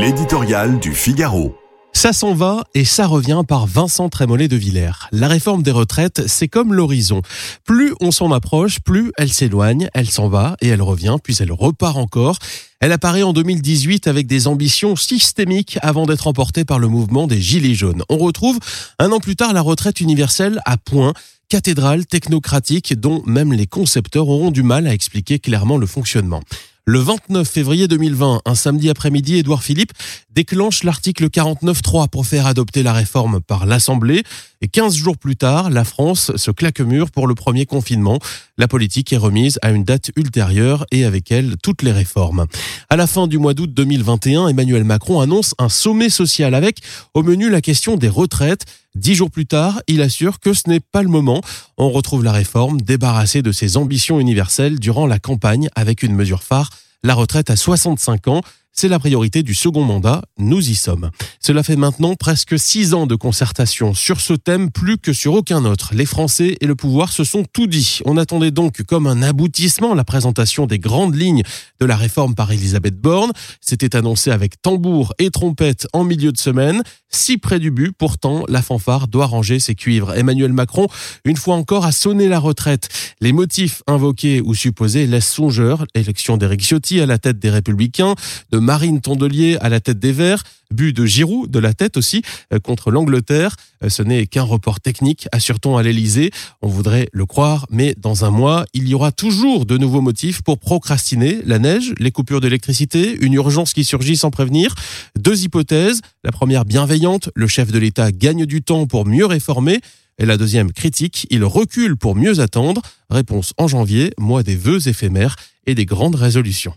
L'éditorial du Figaro. Ça s'en va et ça revient par Vincent Trémollet de Villers. La réforme des retraites, c'est comme l'horizon. Plus on s'en approche, plus elle s'éloigne, elle s'en va et elle revient, puis elle repart encore. Elle apparaît en 2018 avec des ambitions systémiques avant d'être emportée par le mouvement des Gilets jaunes. On retrouve un an plus tard la retraite universelle à point cathédrale technocratique dont même les concepteurs auront du mal à expliquer clairement le fonctionnement. Le 29 février 2020, un samedi après-midi, Édouard Philippe déclenche l'article 49.3 pour faire adopter la réforme par l'Assemblée. Et 15 jours plus tard, la France se claque mur pour le premier confinement. La politique est remise à une date ultérieure et avec elle toutes les réformes. À la fin du mois d'août 2021, Emmanuel Macron annonce un sommet social avec au menu la question des retraites. Dix jours plus tard, il assure que ce n'est pas le moment. On retrouve la réforme débarrassée de ses ambitions universelles durant la campagne avec une mesure phare, la retraite à 65 ans. C'est la priorité du second mandat, nous y sommes. Cela fait maintenant presque six ans de concertation sur ce thème plus que sur aucun autre. Les Français et le pouvoir se sont tout dit. On attendait donc comme un aboutissement la présentation des grandes lignes de la réforme par Elisabeth Borne. C'était annoncé avec tambour et trompette en milieu de semaine. Si près du but, pourtant, la fanfare doit ranger ses cuivres. Emmanuel Macron, une fois encore, a sonné la retraite. Les motifs invoqués ou supposés laissent songeur. Élection d'Éric Ciotti à la tête des Républicains, de Marine Tondelier à la tête des Verts, but de Giroud de la tête aussi euh, contre l'Angleterre. Euh, ce n'est qu'un report technique, assure-t-on à l'Elysée. On voudrait le croire, mais dans un mois, il y aura toujours de nouveaux motifs pour procrastiner la neige, les coupures d'électricité, une urgence qui surgit sans prévenir. Deux hypothèses. La première bienveillante, le chef de l'État gagne du temps pour mieux réformer. Et la deuxième critique, il recule pour mieux attendre. Réponse en janvier, mois des vœux éphémères et des grandes résolutions.